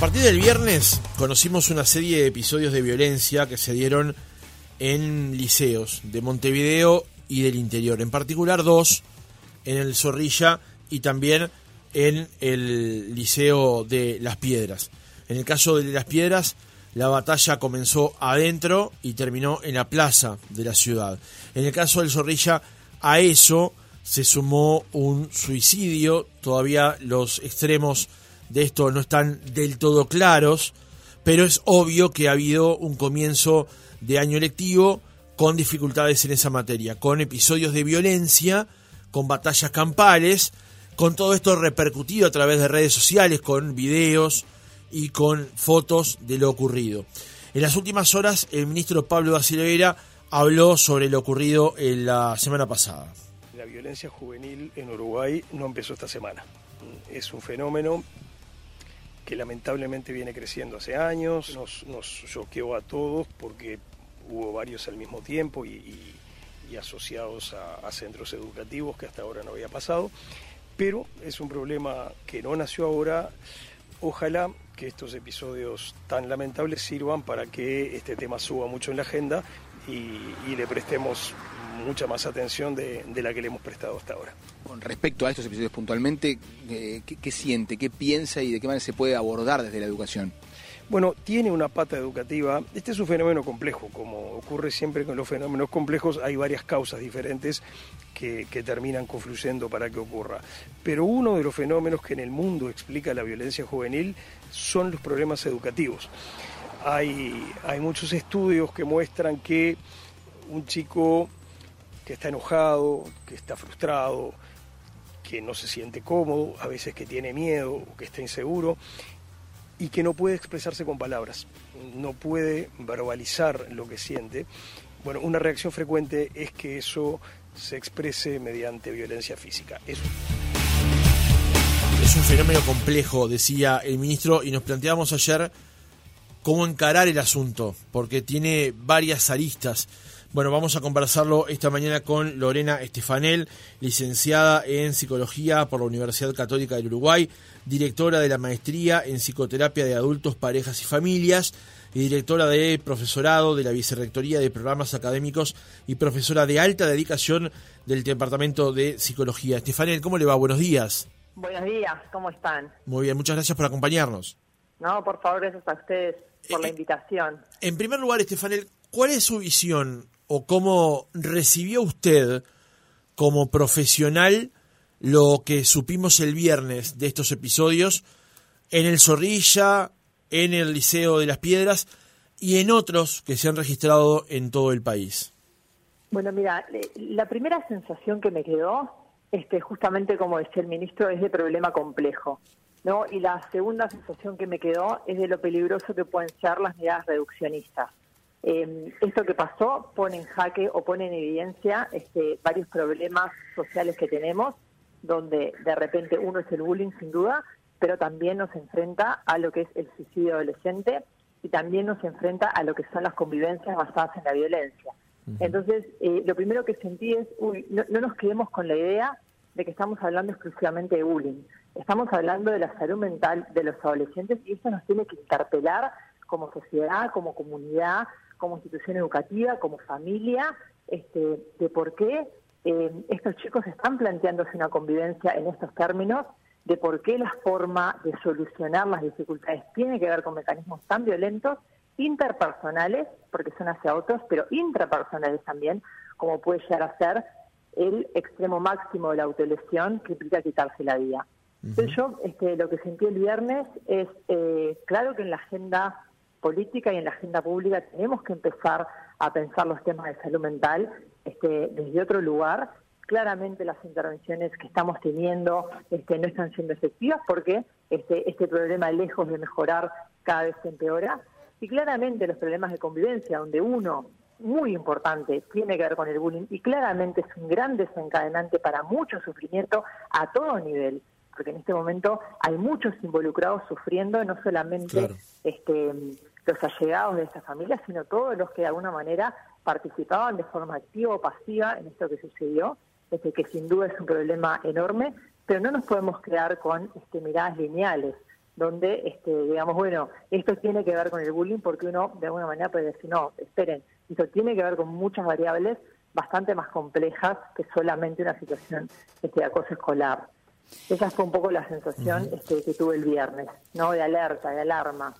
partir del viernes conocimos una serie de episodios de violencia que se dieron en liceos de Montevideo y del interior, en particular dos en el Zorrilla y también en el Liceo de Las Piedras. En el caso de Las Piedras, la batalla comenzó adentro y terminó en la plaza de la ciudad. En el caso del Zorrilla, a eso se sumó un suicidio, todavía los extremos de esto no están del todo claros, pero es obvio que ha habido un comienzo de año lectivo con dificultades en esa materia, con episodios de violencia, con batallas campales, con todo esto repercutido a través de redes sociales, con videos y con fotos de lo ocurrido. En las últimas horas, el ministro Pablo da Silveira habló sobre lo ocurrido en la semana pasada. La violencia juvenil en Uruguay no empezó esta semana. Es un fenómeno que lamentablemente viene creciendo hace años, nos, nos choqueó a todos porque hubo varios al mismo tiempo y, asociados a, centros educativos que hasta ahora no había pasado, pero es un problema que no nació ahora. Ojalá que estos episodios tan lamentables sirvan para que este tema suba mucho en la agenda y, le prestemos mucha más atención de, la que le hemos prestado hasta ahora. Con respecto a estos episodios puntualmente, eh, ¿qué, siente, qué piensa y de qué manera se puede abordar desde la educación? Bueno, tiene una pata educativa. Este es un fenómeno complejo, como ocurre siempre con los fenómenos complejos, hay varias causas diferentes que, terminan confluyendo para que ocurra. Pero uno de los fenómenos que en el mundo explica la violencia juvenil son los problemas educativos. Hay, hay muchos estudios que muestran que un chico que está enojado, que está frustrado, que no se siente cómodo, a veces que tiene miedo o que está inseguro, y que no puede expresarse con palabras, no puede verbalizar lo que siente. Bueno, una reacción frecuente es que eso se exprese mediante violencia física. Es un fenómeno complejo, decía el ministro, y nos planteamos ayer cómo encarar el asunto, porque tiene varias aristas. Bueno, vamos a conversarlo esta mañana con Lorena Estefanel, licenciada en Psicología por la Universidad Católica del Uruguay, directora de la Maestría en Psicoterapia de Adultos, Parejas y Familias y directora de Profesorado de la Vicerrectoría de Programas Académicos y profesora de alta dedicación del Departamento de Psicología. Estefanel, ¿cómo le va? Buenos días. Buenos días, ¿cómo están? Muy bien, muchas gracias por acompañarnos. No, por favor, gracias a ustedes por la eh, invitación. En primer lugar, Estefanel, ¿cuál es su visión o cómo recibió usted como profesional lo que supimos el viernes de estos episodios en el Zorrilla, en el Liceo de las Piedras y en otros que se han registrado en todo el país? Bueno, mira, la primera sensación que me quedó es que justamente como decía el ministro es de problema complejo. ¿no? Y la segunda sensación que me quedó es de lo peligroso que pueden ser las medidas reduccionistas. Eh, esto que pasó pone en jaque o pone en evidencia este, varios problemas sociales que tenemos, donde de repente uno es el bullying sin duda, pero también nos enfrenta a lo que es el suicidio adolescente y también nos enfrenta a lo que son las convivencias basadas en la violencia. Entonces, eh, lo primero que sentí es, uy, no, no nos quedemos con la idea de que estamos hablando exclusivamente de bullying. Estamos hablando de la salud mental de los adolescentes y eso nos tiene que interpelar como sociedad, como comunidad, como institución educativa, como familia, este, de por qué eh, estos chicos están planteándose una convivencia en estos términos, de por qué la forma de solucionar las dificultades tiene que ver con mecanismos tan violentos, interpersonales, porque son hacia otros, pero intrapersonales también, como puede llegar a ser el extremo máximo de la autolesión que implica quitarse la vida. Entonces yo este, lo que sentí el viernes es, eh, claro que en la agenda política y en la agenda pública tenemos que empezar a pensar los temas de salud mental este, desde otro lugar. Claramente las intervenciones que estamos teniendo este, no están siendo efectivas porque este, este problema, lejos de mejorar, cada vez se empeora. Y claramente los problemas de convivencia, donde uno, muy importante, tiene que ver con el bullying y claramente es un gran desencadenante para mucho sufrimiento a todo nivel porque en este momento hay muchos involucrados sufriendo, no solamente este, los allegados de esta familia, sino todos los que de alguna manera participaban de forma activa o pasiva en esto que sucedió, este, que sin duda es un problema enorme, pero no nos podemos quedar con este, miradas lineales donde, este, digamos, bueno, esto tiene que ver con el bullying porque uno de alguna manera puede decir, no, esperen, esto tiene que ver con muchas variables bastante más complejas que solamente una situación este, de acoso escolar. Esa fue un poco la sensación este, que tuve el viernes, ¿no? De alerta, de alarma.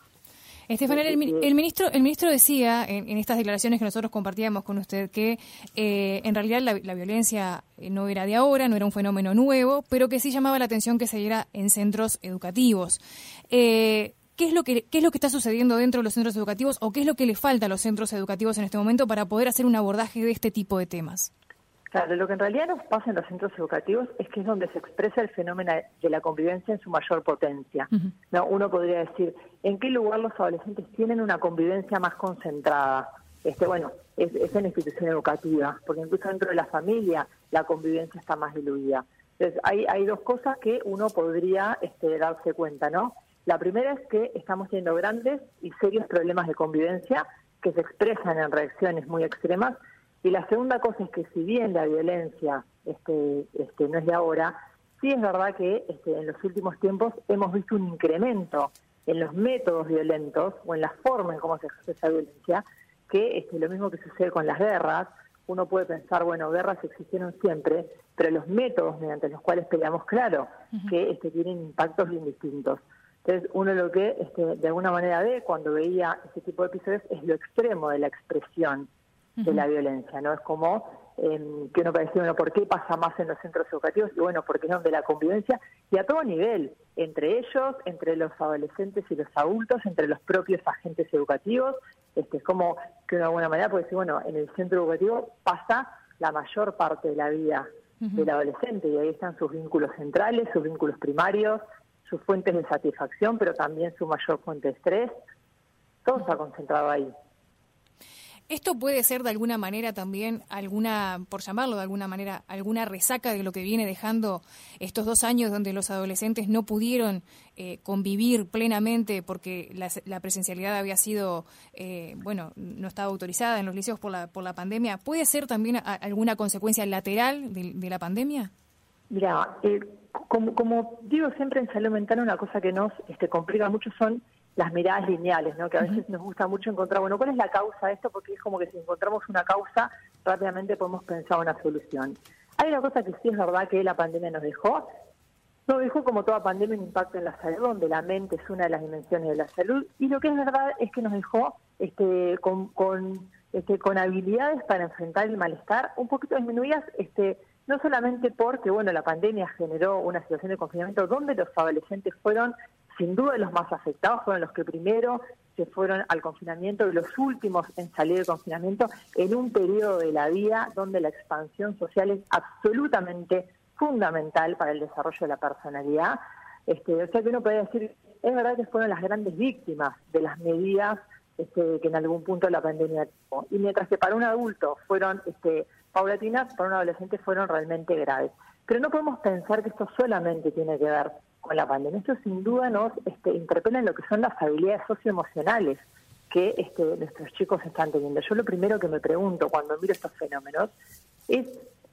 Estefanel, el, ministro, el ministro decía en, estas declaraciones que nosotros compartíamos con usted que eh, en realidad la, violencia eh, no era de ahora, no era un fenómeno nuevo, pero que sí llamaba la atención que se diera en centros educativos. Eh, ¿Qué es, lo que, ¿Qué es lo que está sucediendo dentro de los centros educativos o qué es lo que le falta a los centros educativos en este momento para poder hacer un abordaje de este tipo de temas? Claro, lo que en realidad nos pasa en los centros educativos es que es donde se expresa el fenómeno de la convivencia en su mayor potencia. no, uno podría decir, ¿en qué lugar los adolescentes tienen una convivencia más concentrada? Este, bueno, es, en la institución educativa, porque incluso dentro de la familia la convivencia está más diluida. Entonces, hay, hay dos cosas que uno podría este, darse cuenta, ¿no? La primera es que estamos teniendo grandes y serios problemas de convivencia que se expresan en reacciones muy extremas y la segunda cosa es que si bien la violencia este, este, no es de ahora, sí es verdad que este, en los últimos tiempos hemos visto un incremento en los métodos violentos o en la forma en cómo se ejerce esa violencia, que este, lo mismo que sucede con las guerras, uno puede pensar, bueno, guerras existieron siempre, pero los métodos mediante los cuales peleamos, claro, que este, tienen impactos bien distintos. Entonces, uno lo que este, de alguna manera ve cuando veía este tipo de episodios es lo extremo de la expresión de la violencia, ¿no? Es como eh, que uno parece, bueno, ¿por qué pasa más en los centros educativos? Y bueno, porque es donde la convivencia, y a todo nivel, entre ellos, entre los adolescentes y los adultos, entre los propios agentes educativos, este, es como que de alguna manera puede decir, bueno, en el centro educativo pasa la mayor parte de la vida del adolescente, y ahí están sus vínculos centrales, sus vínculos primarios, sus fuentes de satisfacción, pero también su mayor fuente de estrés, todo está concentrado ahí. Esto puede ser de alguna manera también alguna, por llamarlo de alguna manera, alguna resaca de lo que viene dejando estos dos años donde los adolescentes no pudieron eh, convivir plenamente porque la, presencialidad había sido, eh, bueno, no estaba autorizada en los liceos por la, por la pandemia. ¿Puede ser también alguna consecuencia lateral de, la pandemia? Mira, eh, como, como, digo siempre en salud mental, una cosa que nos este, complica mucho son las miradas lineales, ¿no? que a veces nos gusta mucho encontrar, bueno, ¿cuál es la causa de esto? Porque es como que si encontramos una causa, rápidamente podemos pensar una solución. Hay una cosa que sí es verdad que la pandemia nos dejó, nos dejó como toda pandemia un impacto en la salud, donde la mente es una de las dimensiones de la salud, y lo que es verdad es que nos dejó este, con, con, este, con habilidades para enfrentar el malestar un poquito disminuidas, este, no solamente porque bueno la pandemia generó una situación de confinamiento donde los adolescentes fueron sin duda los más afectados fueron los que primero se fueron al confinamiento y los últimos en salir del confinamiento en un periodo de la vida donde la expansión social es absolutamente fundamental para el desarrollo de la personalidad. Este, o sea que uno puede decir, es verdad que fueron las grandes víctimas de las medidas este, que en algún punto la pandemia tuvo. Y mientras que para un adulto fueron este, paulatinas, para un adolescente fueron realmente graves. Pero no podemos pensar que esto solamente tiene que ver con la pandemia. Esto sin duda nos este, interpela en lo que son las habilidades socioemocionales que este, nuestros chicos están teniendo. Yo lo primero que me pregunto cuando miro estos fenómenos es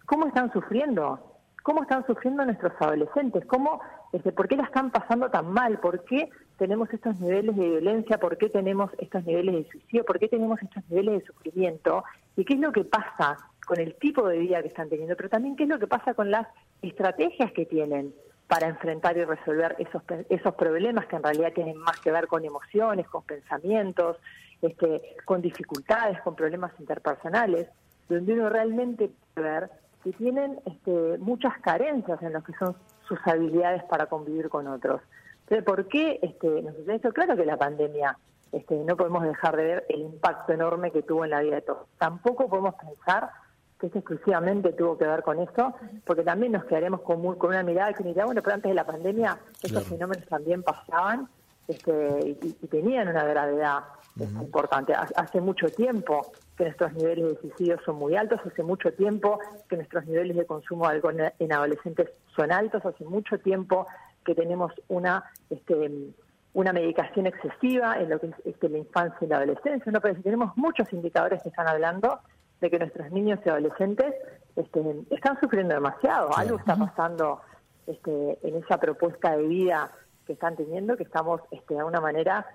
cómo están sufriendo, cómo están sufriendo nuestros adolescentes, cómo, este, por qué la están pasando tan mal, por qué tenemos estos niveles de violencia, por qué tenemos estos niveles de suicidio, por qué tenemos estos niveles de sufrimiento y qué es lo que pasa con el tipo de vida que están teniendo, pero también qué es lo que pasa con las estrategias que tienen para enfrentar y resolver esos, esos problemas que en realidad tienen más que ver con emociones, con pensamientos, este, con dificultades, con problemas interpersonales, donde uno realmente puede ver que tienen este, muchas carencias en lo que son sus habilidades para convivir con otros. Entonces, ¿por qué este, nos sucede esto? Claro que la pandemia, este, no podemos dejar de ver el impacto enorme que tuvo en la vida de todos. Tampoco podemos pensar que esto exclusivamente tuvo que ver con eso, porque también nos quedaremos con, con una mirada que diría, bueno, pero antes de la pandemia estos fenómenos también pasaban este, y, tenían una gravedad este, importante. Hace mucho tiempo que nuestros niveles de suicidio son muy altos, hace mucho tiempo que nuestros niveles de consumo de alcohol en adolescentes son altos, hace mucho tiempo que tenemos una este, una medicación excesiva en lo que es este, la infancia y la adolescencia. No, pero si tenemos muchos indicadores que están hablando de que nuestros niños y adolescentes este, están sufriendo demasiado. Algo está pasando este, en esa propuesta de vida que están teniendo, que estamos este, de alguna manera,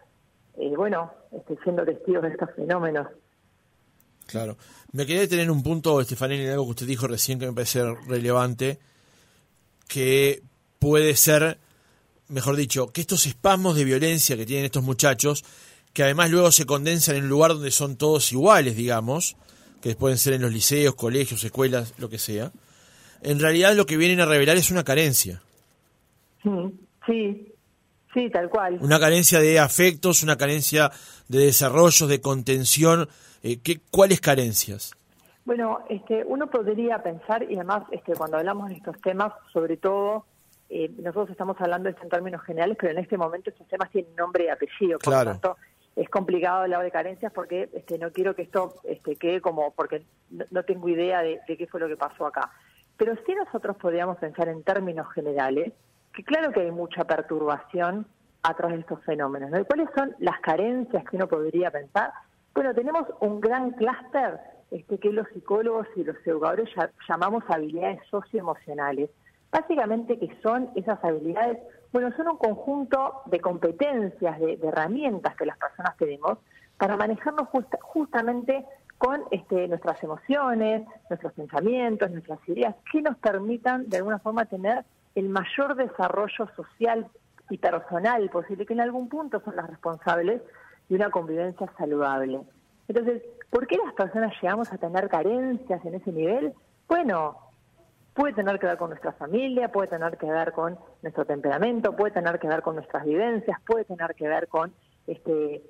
eh, bueno, este, siendo testigos de estos fenómenos. Claro. Me quería detener un punto, Estefanía, en algo que usted dijo recién que me parece relevante, que puede ser, mejor dicho, que estos espasmos de violencia que tienen estos muchachos, que además luego se condensan en un lugar donde son todos iguales, digamos, que pueden ser en los liceos, colegios, escuelas, lo que sea, en realidad lo que vienen a revelar es una carencia. Sí, sí, tal cual. Una carencia de afectos, una carencia de desarrollos, de contención. Eh, ¿qué, ¿Cuáles carencias? Bueno, este, uno podría pensar, y además este, cuando hablamos de estos temas, sobre todo, eh, nosotros estamos hablando en términos generales, pero en este momento estos temas tienen nombre y apellido. Por lo tanto, es complicado hablar de carencias porque este, no quiero que esto este, quede como, porque no, tengo idea de, qué fue lo que pasó acá. Pero sí nosotros podríamos pensar en términos generales, que claro que hay mucha perturbación atrás de estos fenómenos. ¿no? ¿Y cuáles son las carencias que uno podría pensar? Bueno, tenemos un gran clúster este, que los psicólogos y los educadores llamamos habilidades socioemocionales. Básicamente que son esas habilidades bueno, son un conjunto de competencias, de, herramientas que las personas tenemos para manejarnos justamente con este, nuestras emociones, nuestros pensamientos, nuestras ideas, que nos permitan de alguna forma tener el mayor desarrollo social y personal posible, que en algún punto son las responsables de una convivencia saludable. Entonces, ¿por qué las personas llegamos a tener carencias en ese nivel? Bueno, puede tener que ver con nuestra familia, puede tener que ver con nuestro temperamento, puede tener que ver con nuestras vivencias, puede tener que ver con este,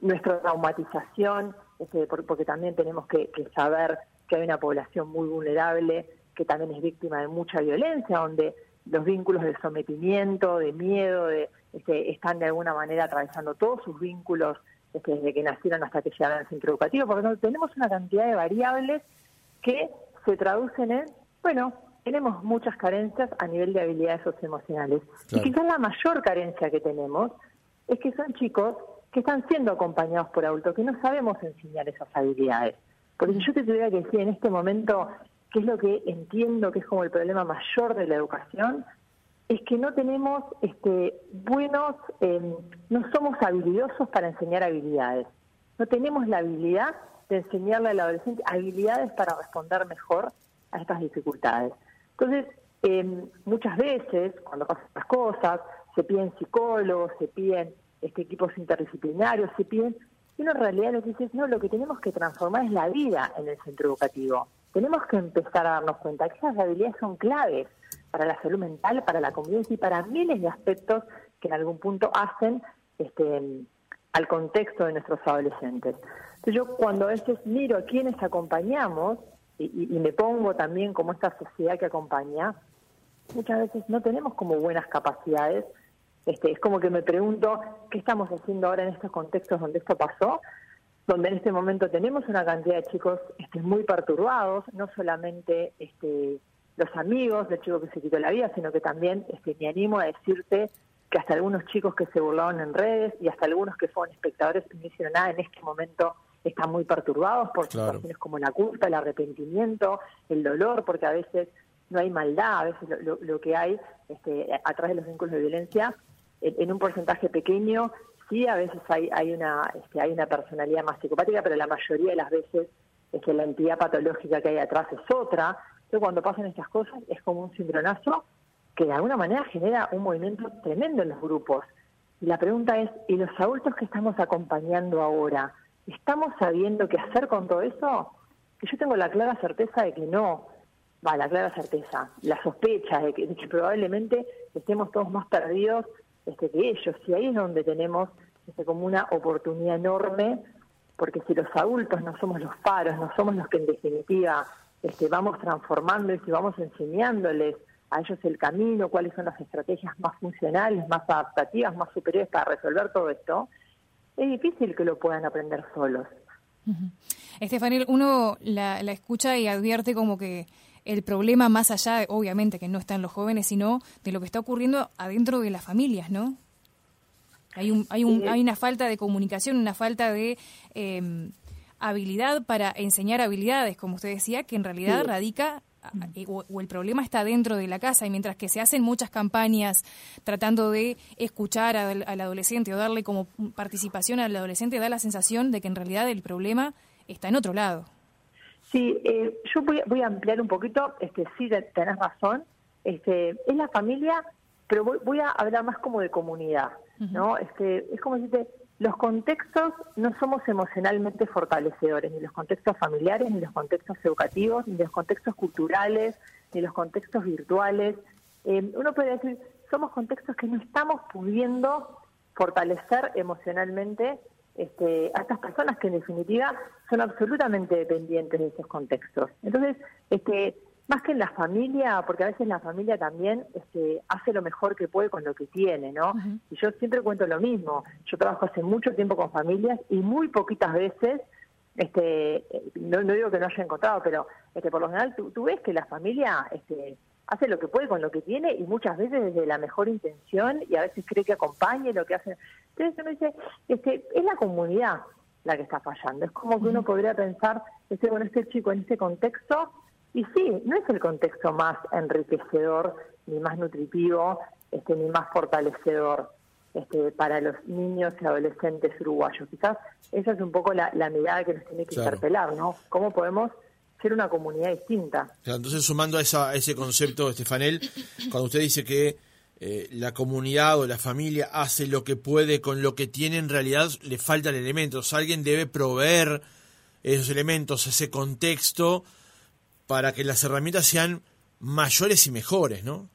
nuestra traumatización, este, porque también tenemos que, saber que hay una población muy vulnerable que también es víctima de mucha violencia, donde los vínculos de sometimiento, de miedo, de, este, están de alguna manera atravesando todos sus vínculos este, desde que nacieron hasta que llegaron al centro educativo, porque tenemos una cantidad de variables que se traducen en bueno, tenemos muchas carencias a nivel de habilidades socioemocionales. Y quizás la mayor carencia que tenemos es que son chicos que están siendo acompañados por adultos, que no sabemos enseñar esas habilidades. Porque si yo te tuviera que decir en este momento qué es lo que entiendo que es como el problema mayor de la educación, es que no tenemos este, buenos, em, no somos habilidosos para enseñar habilidades. No tenemos la habilidad de enseñarle al adolescente habilidades para responder mejor a estas dificultades. Entonces, em, muchas veces, cuando pasan estas cosas, se piden psicólogos, se piden este, equipos interdisciplinarios, se piden... Y en realidad lo que no, lo que tenemos que transformar es la vida en el centro educativo. Tenemos que empezar a darnos cuenta que esas habilidades son claves para la salud mental, para la convivencia y para miles de aspectos que en algún punto hacen este, al contexto de nuestros adolescentes. Entonces yo cuando a veces miro a quienes acompañamos, y, me pongo también como esta sociedad que acompaña, muchas veces no tenemos como buenas capacidades. Este, es como que me pregunto qué estamos haciendo ahora en estos contextos donde esto pasó, donde en este momento tenemos una cantidad de chicos este, muy perturbados, no solamente este, los amigos del chico que se quitó la vida, sino que también este, me animo a decirte que hasta algunos chicos que se burlaron en redes y hasta algunos que fueron espectadores no hicieron nada en este momento están muy perturbados por situaciones como la culpa, el arrepentimiento, el dolor, porque a veces no hay maldad, a veces lo, que hay este, atrás de los vínculos de violencia, en, un porcentaje pequeño, sí, a veces hay, hay, una, este, hay una personalidad más psicopática, pero la mayoría de las veces es que la entidad patológica que hay atrás es otra. Entonces, cuando pasan estas cosas, es como un cimbronazo que de alguna manera genera un movimiento tremendo en los grupos. Y la pregunta es, ¿y los adultos que estamos acompañando ahora? ¿Estamos sabiendo qué hacer con todo eso? Que yo tengo la clara certeza de que no. Va, la clara certeza, la sospecha de que, probablemente estemos todos más perdidos este, que ellos. Y ahí es donde tenemos este, como una oportunidad enorme, porque si los adultos no somos los paros, no somos los que en definitiva este, vamos transformándoles y vamos enseñándoles a ellos el camino, cuáles son las estrategias más funcionales, más adaptativas, más superiores para resolver todo esto, es difícil que lo puedan aprender solos. Estefanel, uno la, escucha y advierte como que el problema más allá, obviamente, que no está en los jóvenes, sino de lo que está ocurriendo adentro de las familias, ¿no? Hay, un, hay, un, hay una falta de comunicación, una falta de em, habilidad para enseñar habilidades, como usted decía, que en realidad radica o, el problema está dentro de la casa y mientras que se hacen muchas campañas tratando de escuchar al, adolescente o darle como participación al adolescente, da la sensación de que en realidad el problema está en otro lado. Sí, eh, yo voy, voy, a ampliar un poquito, este, sí, tenés razón, este, es la familia, pero voy, voy a hablar más como de comunidad, ¿no? Este, es como decirte, los contextos no somos emocionalmente fortalecedores, ni los contextos familiares, ni los contextos educativos, ni los contextos culturales, ni los contextos virtuales. Eh, uno puede decir, somos contextos que no estamos pudiendo fortalecer emocionalmente este, a estas personas que en definitiva son absolutamente dependientes de esos contextos. Entonces, este, más que en la familia, porque a veces la familia también este, hace lo mejor que puede con lo que tiene, ¿no? Y yo siempre cuento lo mismo. Yo trabajo hace mucho tiempo con familias y muy poquitas veces, este, no, digo que no haya encontrado, pero este, por lo general tú, ves que la familia este, hace lo que puede con lo que tiene y muchas veces desde la mejor intención y a veces cree que acompañe lo que hace. Entonces uno dice, este, es la comunidad la que está fallando. Es como que uno podría pensar, este, bueno, este chico en este contexto y sí, no es el contexto más enriquecedor, ni más nutritivo, este, ni más fortalecedor este, para los niños y adolescentes uruguayos. Quizás esa es un poco la, mirada que nos tiene que interpelar, ¿no? ¿Cómo podemos ser una comunidad distinta? entonces, sumando a, esa, ese concepto, Estefanel, cuando usted dice que eh, la comunidad o la familia hace lo que puede con lo que tiene, en realidad le faltan elementos. Alguien debe proveer esos elementos, ese contexto para que las herramientas sean mayores y mejores, ¿no?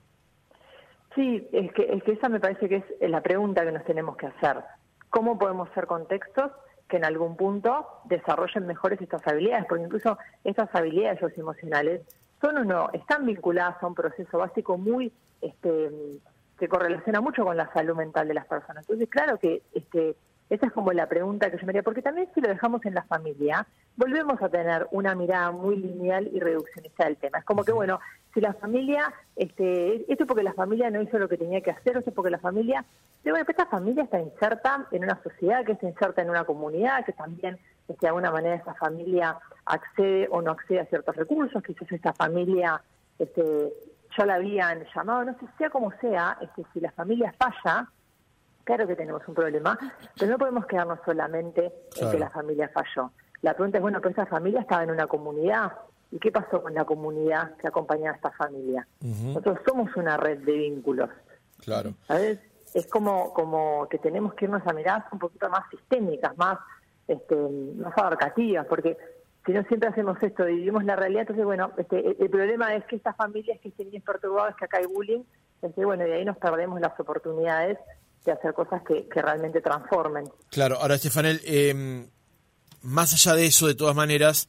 Sí, es que, es que esa me parece que es la pregunta que nos tenemos que hacer. ¿Cómo podemos ser contextos que en algún punto desarrollen mejores estas habilidades? Porque incluso estas habilidades emocionales son uno, están vinculadas a un proceso básico muy este que correlaciona mucho con la salud mental de las personas. Entonces, claro que este esa es como la pregunta que yo me haría, porque también si lo dejamos en la familia, volvemos a tener una mirada muy lineal y reduccionista del tema. Es como que, bueno, si la familia, este, esto es porque la familia no hizo lo que tenía que hacer, esto es porque la familia, bueno, esta familia está inserta en una sociedad, que está inserta en una comunidad, que también este, de alguna manera esa familia accede o no accede a ciertos recursos, quizás esta familia este, ya la habían llamado, no sé, sea como sea, este, si la familia falla, Claro que tenemos un problema, pero no podemos quedarnos solamente en que la familia falló. La pregunta es, bueno, pero esa familia estaba en una comunidad. ¿Y qué pasó con la comunidad que acompañaba a esta familia? Nosotros somos una red de vínculos. Claro. ¿Sabes? Es como, como que tenemos que irnos a mirar un poquito más sistémicas, más, este, más abarcativas, porque si no siempre hacemos esto, vivimos la realidad, entonces, bueno, este, el, problema es que estas familias que estén bien perturbadas, que acá hay bullying, este, bueno, y ahí nos perdemos las oportunidades hacer cosas que, realmente transformen. Claro, ahora Estefanel, em, más allá de eso, de todas maneras,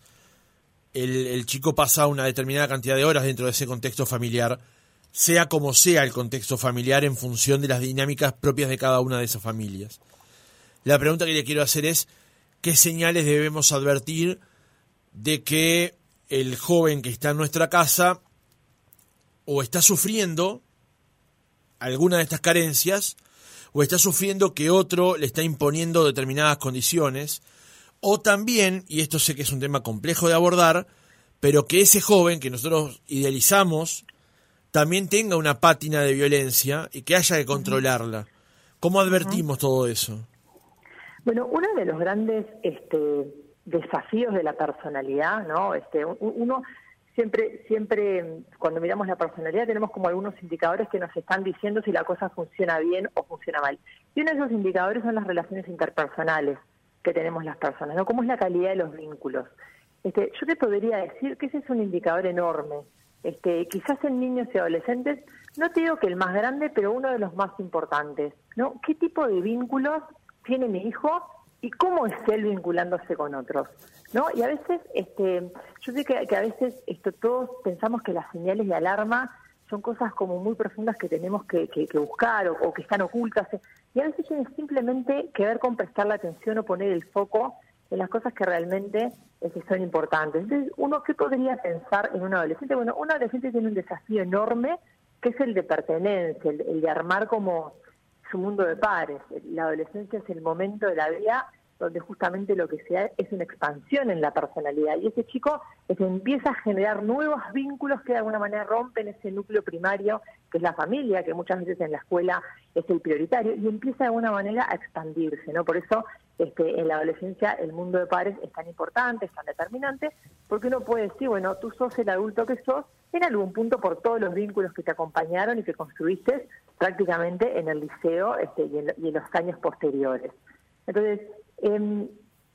el, chico pasa una determinada cantidad de horas dentro de ese contexto familiar, sea como sea el contexto familiar en función de las dinámicas propias de cada una de esas familias. La pregunta que le quiero hacer es, ¿qué señales debemos advertir de que el joven que está en nuestra casa o está sufriendo alguna de estas carencias o está sufriendo que otro le está imponiendo determinadas condiciones, o también, y esto sé que es un tema complejo de abordar, pero que ese joven que nosotros idealizamos también tenga una pátina de violencia y que haya que controlarla. ¿Cómo advertimos todo eso? Bueno, uno de los grandes este, desafíos de la personalidad, ¿no? Este, uno siempre, siempre cuando miramos la personalidad tenemos como algunos indicadores que nos están diciendo si la cosa funciona bien o funciona mal. Y uno de esos indicadores son las relaciones interpersonales que tenemos las personas, ¿no? ¿Cómo es la calidad de los vínculos? Este, yo te podría decir que ese es un indicador enorme. Este, quizás en niños y adolescentes, no te digo que el más grande, pero uno de los más importantes, ¿no? ¿Qué tipo de vínculos tiene mi hijo y cómo es él vinculándose con otros? ¿no? Y a veces, este, yo sé que, a veces esto, todos pensamos que las señales de alarma son cosas como muy profundas que tenemos que, buscar o, que están ocultas. Y a veces tiene simplemente que ver con prestar la atención o poner el foco en las cosas que realmente este, son importantes. Entonces, uno, ¿qué podría pensar en un adolescente? Bueno, un adolescente tiene un desafío enorme que es el de pertenencia, el, el de armar como su mundo de pares. La adolescencia es el momento de la vida donde justamente lo que se da es una expansión en la personalidad y ese chico es, empieza a generar nuevos vínculos que de alguna manera rompen ese núcleo primario que es la familia, que muchas veces en la escuela es el prioritario y empieza de alguna manera a expandirse, ¿no? Por eso este, en la adolescencia el mundo de pares es tan importante, es tan determinante, porque uno puede decir, bueno, tú sos el adulto que sos en algún punto por todos los vínculos que te acompañaron y que construiste prácticamente en el liceo este, y, en, los años posteriores. Entonces, eh,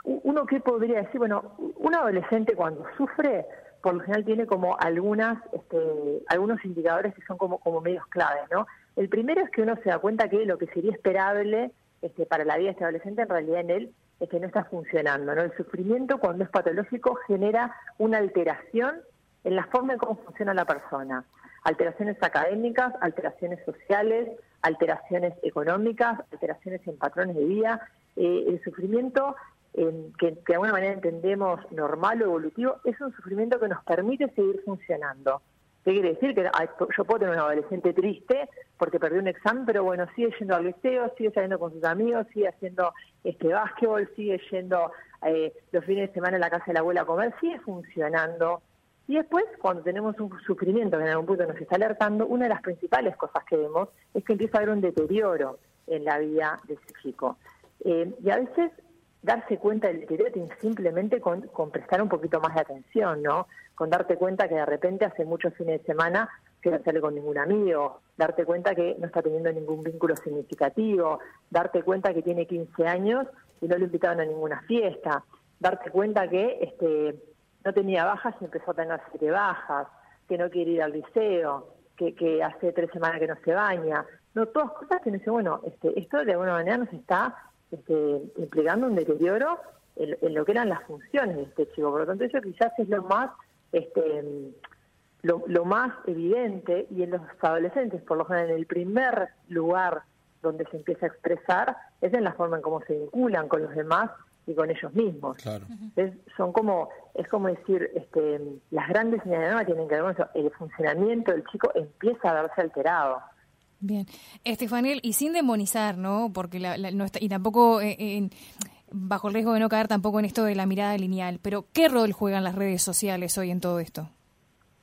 uno que podría decir, bueno, un adolescente cuando sufre, por lo general tiene como algunas, este, algunos indicadores que son como, como medios claves, ¿no? El primero es que uno se da cuenta que lo que sería esperable este, para la vida de este adolescente en realidad en él es que no está funcionando, ¿no? El sufrimiento cuando es patológico genera una alteración en la forma en cómo funciona la persona. Alteraciones académicas, alteraciones sociales, alteraciones económicas, alteraciones en patrones de vida. Eh, el sufrimiento que, de alguna manera entendemos normal o evolutivo, es un sufrimiento que nos permite seguir funcionando. ¿Qué quiere decir? Que yo puedo tener un adolescente triste porque perdió un examen, pero bueno, sigue yendo al liceo, sigue saliendo con sus amigos, sigue haciendo este básquetbol, sigue yendo eh, los fines de semana a la casa de la abuela a comer, sigue funcionando. Y después, cuando tenemos un sufrimiento que en algún punto nos está alertando, una de las principales cosas que vemos es que empieza a haber un deterioro en la vida de ese chico. Eh, y a veces darse cuenta del deterioro simplemente con, con, prestar un poquito más de atención, ¿no? Con darte cuenta que de repente hace muchos fines de semana que no sale con ningún amigo, darte cuenta que no está teniendo ningún vínculo significativo, darte cuenta que tiene 15 años y no le invitaron a ninguna fiesta, darte cuenta que este no tenía bajas y empezó a tener siete bajas, que no quiere ir al liceo, que, que hace tres semanas que no se baña, no, todas cosas que no dice, bueno, este, esto de alguna manera nos está este, implicando un deterioro en, lo que eran las funciones de este chico. Por lo tanto, eso quizás es lo más, este, lo, más evidente y en los adolescentes, por lo general, en el primer lugar donde se empieza a expresar es en la forma en cómo se vinculan con los demás y con ellos mismos. Es, son como, es como decir, este, las grandes señales tienen que ver con eso. El funcionamiento del chico empieza a verse alterado. Bien. Estefanel, y sin demonizar, ¿no? Porque la, no está, y tampoco eh, bajo el riesgo de no caer tampoco en esto de la mirada lineal, pero ¿qué rol juegan las redes sociales hoy en todo esto?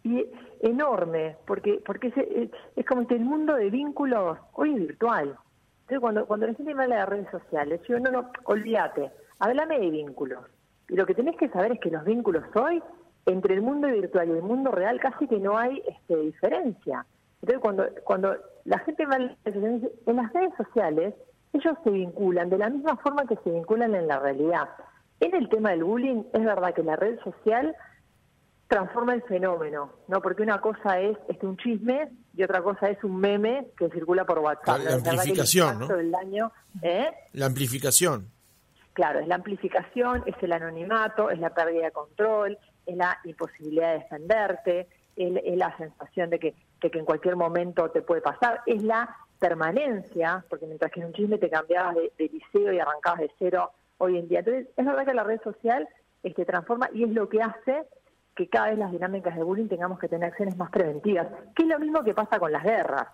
Y enorme, porque porque es, es como que el mundo de vínculos hoy es virtual. Entonces, cuando, cuando la gente me habla de redes sociales, yo no, no, olvídate, háblame de vínculos. Y lo que tenés que saber es que los vínculos hoy, entre el mundo virtual y el mundo real, casi que no hay este, diferencia. Entonces, cuando, cuando la gente va en las redes sociales, ellos se vinculan de la misma forma que se vinculan en la realidad. En el tema del bullying, es verdad que la red social transforma el fenómeno, ¿no? Porque una cosa es este un chisme y otra cosa es un meme que circula por WhatsApp. La, amplificación, ¿no? ¿eh? La amplificación. Claro, es la amplificación, es el anonimato, es la pérdida de control, es la imposibilidad de defenderte, es, la sensación de que, que en cualquier momento te puede pasar, es la permanencia, porque mientras que en un chisme te cambiabas de, liceo y arrancabas de cero hoy en día. Entonces, es verdad que la red social este, transforma y es lo que hace que cada vez las dinámicas de bullying tengamos que tener acciones más preventivas, que es lo mismo que pasa con las guerras.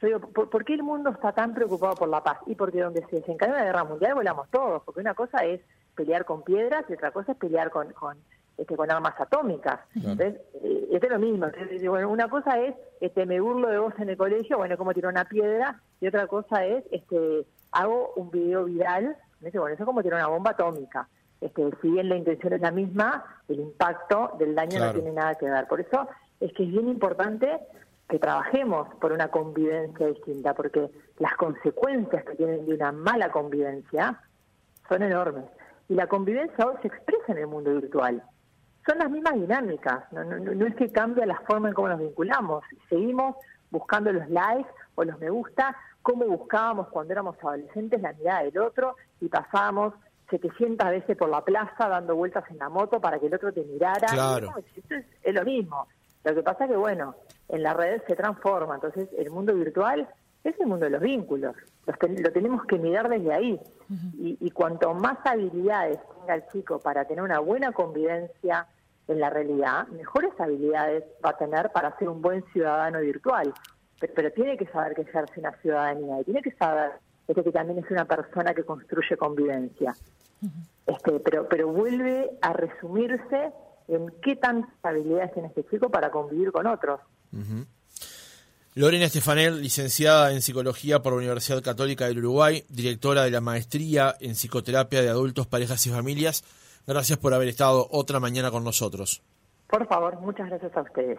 Yo digo, ¿por, qué el mundo está tan preocupado por la paz? Y porque donde se desencadena una guerra mundial volamos todos, porque una cosa es pelear con piedras y otra cosa es pelear con, con este, con armas atómicas. Entonces, eh, es lo mismo. bueno, una cosa es, este, me burlo de vos en el colegio, bueno, como tirar una piedra, y otra cosa es, este, hago un video viral, bueno, eso es como tirar una bomba atómica. Este, si bien la intención es la misma, el impacto del daño no tiene nada que ver. Por eso es que es bien importante que trabajemos por una convivencia distinta, porque las consecuencias que tienen de una mala convivencia son enormes. Y la convivencia hoy se expresa en el mundo virtual son las mismas dinámicas, no, no, no, es que cambia la forma en cómo nos vinculamos, seguimos buscando los likes o los me gusta, como buscábamos cuando éramos adolescentes la mirada del otro y pasábamos 700 veces por la plaza dando vueltas en la moto para que el otro te mirara. Claro. es, lo mismo. Lo que pasa es que, bueno, en la red se transforma, entonces el mundo virtual es el mundo de los vínculos, lo tenemos que mirar desde ahí. y, y cuanto más habilidades tenga el chico para tener una buena convivencia en la realidad, mejores habilidades va a tener para ser un buen ciudadano virtual. Pero, tiene que saber que ejerce una ciudadanía y tiene que saber que también es una persona que construye convivencia. este, pero, pero vuelve a resumirse en qué tantas habilidades tiene este chico para convivir con otros. Lorena Estefanel, licenciada en Psicología por la Universidad Católica del Uruguay, directora de la Maestría en Psicoterapia de Adultos, Parejas y Familias. Gracias por haber estado otra mañana con nosotros. Por favor, muchas gracias a ustedes.